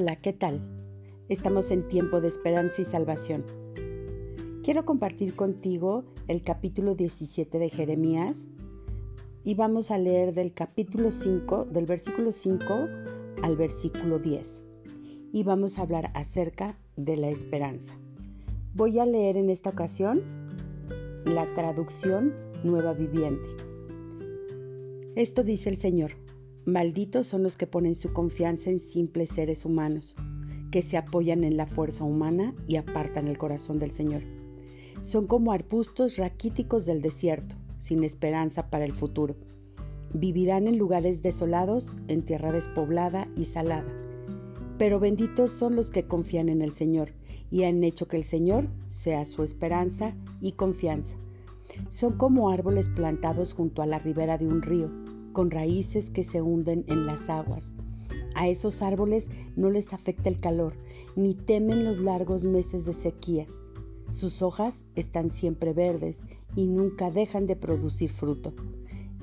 Hola, ¿qué tal? Estamos en tiempo de esperanza y salvación. Quiero compartir contigo el capítulo 17 de Jeremías y vamos a leer del capítulo 5, del versículo 5 al versículo 10. Y vamos a hablar acerca de la esperanza. Voy a leer en esta ocasión la traducción Nueva Viviente. Esto dice el Señor. Malditos son los que ponen su confianza en simples seres humanos, que se apoyan en la fuerza humana y apartan el corazón del Señor. Son como arbustos raquíticos del desierto, sin esperanza para el futuro. Vivirán en lugares desolados, en tierra despoblada y salada. Pero benditos son los que confían en el Señor y han hecho que el Señor sea su esperanza y confianza. Son como árboles plantados junto a la ribera de un río con raíces que se hunden en las aguas. A esos árboles no les afecta el calor, ni temen los largos meses de sequía. Sus hojas están siempre verdes y nunca dejan de producir fruto.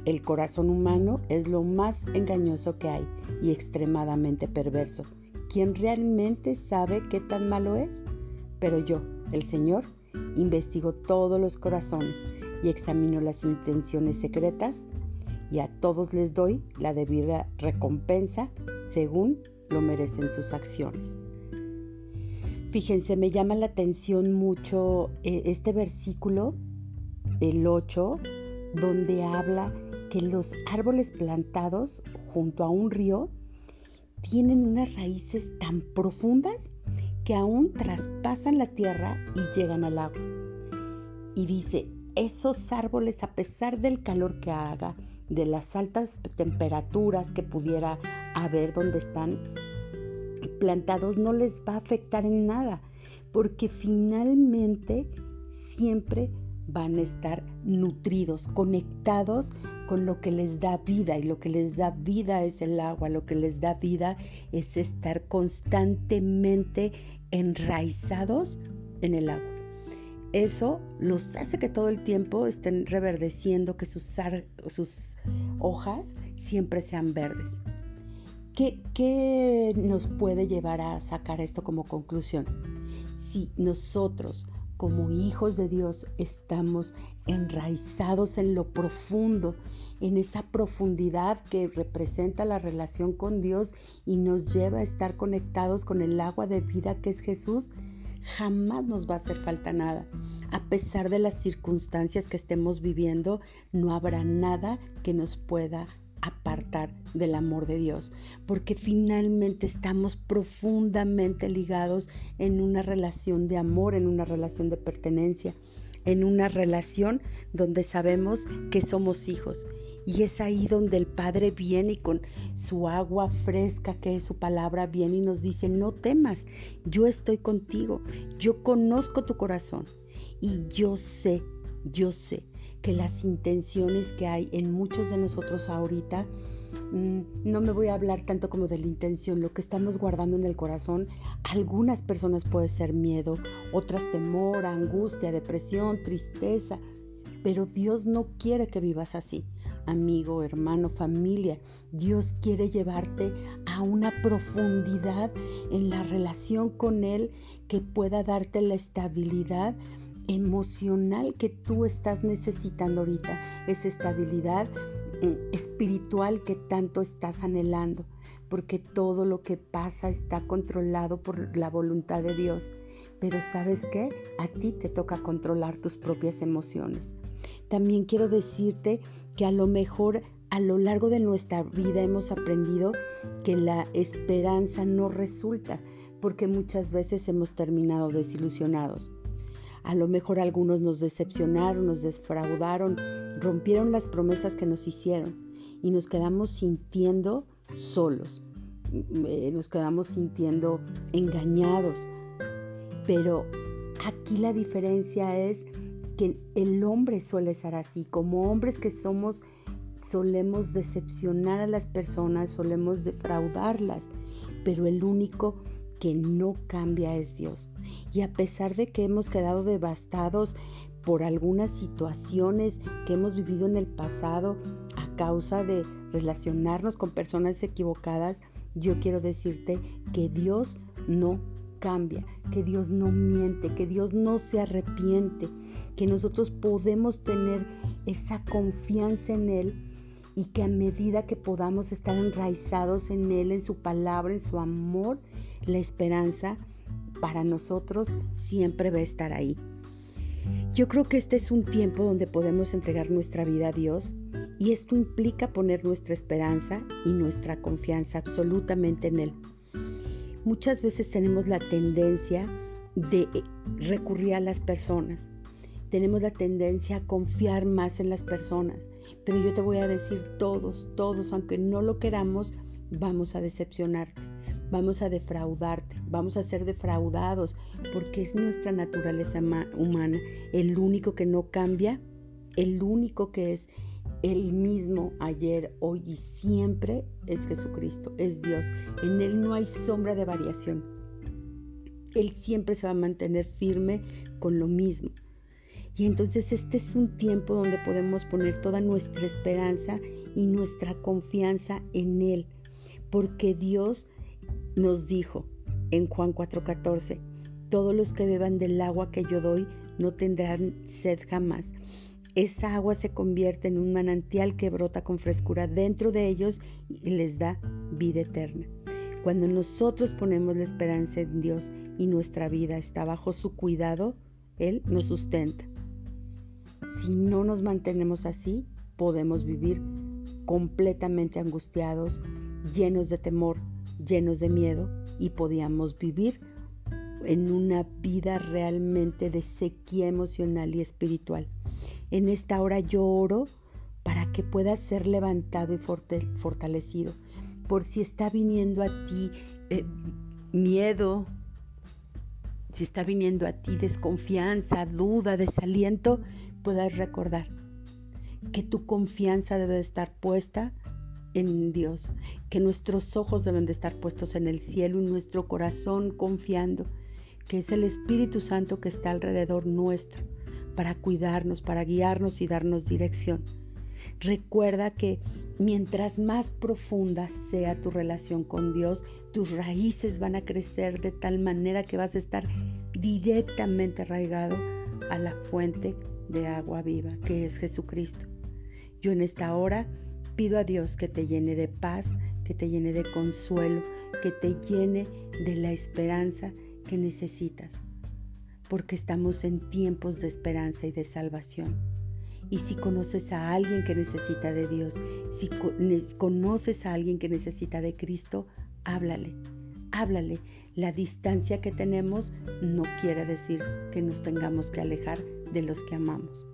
El corazón humano es lo más engañoso que hay y extremadamente perverso. ¿Quién realmente sabe qué tan malo es? Pero yo, el Señor, investigo todos los corazones y examino las intenciones secretas y a todos les doy la debida recompensa según lo merecen sus acciones. Fíjense, me llama la atención mucho eh, este versículo, el 8, donde habla que los árboles plantados junto a un río tienen unas raíces tan profundas que aún traspasan la tierra y llegan al agua. Y dice, esos árboles, a pesar del calor que haga, de las altas temperaturas que pudiera haber donde están plantados no les va a afectar en nada, porque finalmente siempre van a estar nutridos, conectados con lo que les da vida y lo que les da vida es el agua, lo que les da vida es estar constantemente enraizados en el agua. Eso los hace que todo el tiempo estén reverdeciendo, que sus, sus hojas siempre sean verdes. ¿Qué, ¿Qué nos puede llevar a sacar esto como conclusión? Si nosotros como hijos de Dios estamos enraizados en lo profundo, en esa profundidad que representa la relación con Dios y nos lleva a estar conectados con el agua de vida que es Jesús, jamás nos va a hacer falta nada. A pesar de las circunstancias que estemos viviendo, no habrá nada que nos pueda apartar del amor de Dios, porque finalmente estamos profundamente ligados en una relación de amor, en una relación de pertenencia, en una relación donde sabemos que somos hijos. Y es ahí donde el Padre viene y con su agua fresca, que es su palabra, viene y nos dice, no temas, yo estoy contigo, yo conozco tu corazón y yo sé, yo sé que las intenciones que hay en muchos de nosotros ahorita, no me voy a hablar tanto como de la intención, lo que estamos guardando en el corazón, algunas personas puede ser miedo, otras temor, angustia, depresión, tristeza, pero Dios no quiere que vivas así amigo, hermano, familia. Dios quiere llevarte a una profundidad en la relación con Él que pueda darte la estabilidad emocional que tú estás necesitando ahorita, esa estabilidad mm, espiritual que tanto estás anhelando, porque todo lo que pasa está controlado por la voluntad de Dios. Pero sabes qué? A ti te toca controlar tus propias emociones. También quiero decirte que a lo mejor a lo largo de nuestra vida hemos aprendido que la esperanza no resulta porque muchas veces hemos terminado desilusionados. A lo mejor algunos nos decepcionaron, nos defraudaron, rompieron las promesas que nos hicieron y nos quedamos sintiendo solos, eh, nos quedamos sintiendo engañados. Pero aquí la diferencia es que el hombre suele ser así, como hombres que somos, solemos decepcionar a las personas, solemos defraudarlas, pero el único que no cambia es Dios. Y a pesar de que hemos quedado devastados por algunas situaciones que hemos vivido en el pasado a causa de relacionarnos con personas equivocadas, yo quiero decirte que Dios no cambia, que Dios no miente, que Dios no se arrepiente, que nosotros podemos tener esa confianza en Él y que a medida que podamos estar enraizados en Él, en su palabra, en su amor, la esperanza para nosotros siempre va a estar ahí. Yo creo que este es un tiempo donde podemos entregar nuestra vida a Dios y esto implica poner nuestra esperanza y nuestra confianza absolutamente en Él. Muchas veces tenemos la tendencia de recurrir a las personas, tenemos la tendencia a confiar más en las personas, pero yo te voy a decir todos, todos, aunque no lo queramos, vamos a decepcionarte vamos a defraudarte, vamos a ser defraudados, porque es nuestra naturaleza humana. El único que no cambia, el único que es el mismo ayer, hoy y siempre es Jesucristo, es Dios. En Él no hay sombra de variación. Él siempre se va a mantener firme con lo mismo. Y entonces este es un tiempo donde podemos poner toda nuestra esperanza y nuestra confianza en Él, porque Dios nos dijo en Juan 4:14, todos los que beban del agua que yo doy no tendrán sed jamás. Esa agua se convierte en un manantial que brota con frescura dentro de ellos y les da vida eterna. Cuando nosotros ponemos la esperanza en Dios y nuestra vida está bajo su cuidado, Él nos sustenta. Si no nos mantenemos así, podemos vivir completamente angustiados, llenos de temor, llenos de miedo y podíamos vivir en una vida realmente de sequía emocional y espiritual. En esta hora yo oro para que puedas ser levantado y fortalecido. Por si está viniendo a ti eh, miedo, si está viniendo a ti desconfianza, duda, desaliento, puedas recordar que tu confianza debe estar puesta en Dios, que nuestros ojos deben de estar puestos en el cielo y nuestro corazón confiando que es el Espíritu Santo que está alrededor nuestro para cuidarnos, para guiarnos y darnos dirección. Recuerda que mientras más profunda sea tu relación con Dios, tus raíces van a crecer de tal manera que vas a estar directamente arraigado a la fuente de agua viva, que es Jesucristo. Yo en esta hora Pido a Dios que te llene de paz, que te llene de consuelo, que te llene de la esperanza que necesitas, porque estamos en tiempos de esperanza y de salvación. Y si conoces a alguien que necesita de Dios, si conoces a alguien que necesita de Cristo, háblale, háblale. La distancia que tenemos no quiere decir que nos tengamos que alejar de los que amamos.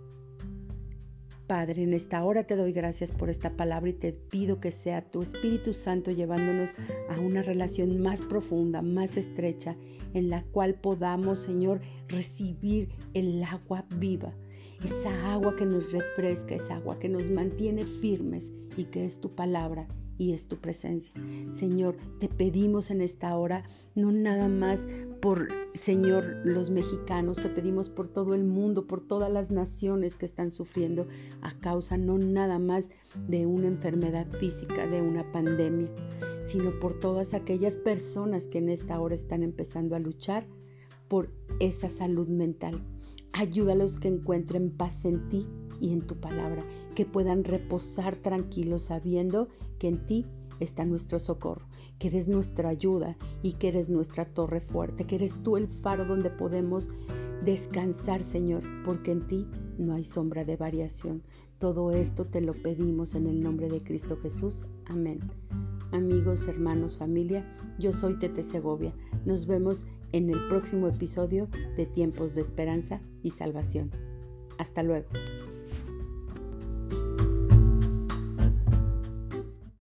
Padre, en esta hora te doy gracias por esta palabra y te pido que sea tu Espíritu Santo llevándonos a una relación más profunda, más estrecha, en la cual podamos, Señor, recibir el agua viva, esa agua que nos refresca, esa agua que nos mantiene firmes y que es tu palabra y es tu presencia. Señor, te pedimos en esta hora, no nada más por, Señor, los mexicanos, te pedimos por todo el mundo, por todas las naciones que están sufriendo a causa no nada más de una enfermedad física, de una pandemia, sino por todas aquellas personas que en esta hora están empezando a luchar por esa salud mental. Ayúdalos que encuentren paz en ti y en tu palabra, que puedan reposar tranquilos sabiendo que en ti está nuestro socorro, que eres nuestra ayuda y que eres nuestra torre fuerte, que eres tú el faro donde podemos descansar, Señor, porque en ti no hay sombra de variación. Todo esto te lo pedimos en el nombre de Cristo Jesús. Amén. Amigos, hermanos, familia, yo soy Tete Segovia. Nos vemos en el próximo episodio de Tiempos de Esperanza y Salvación. Hasta luego.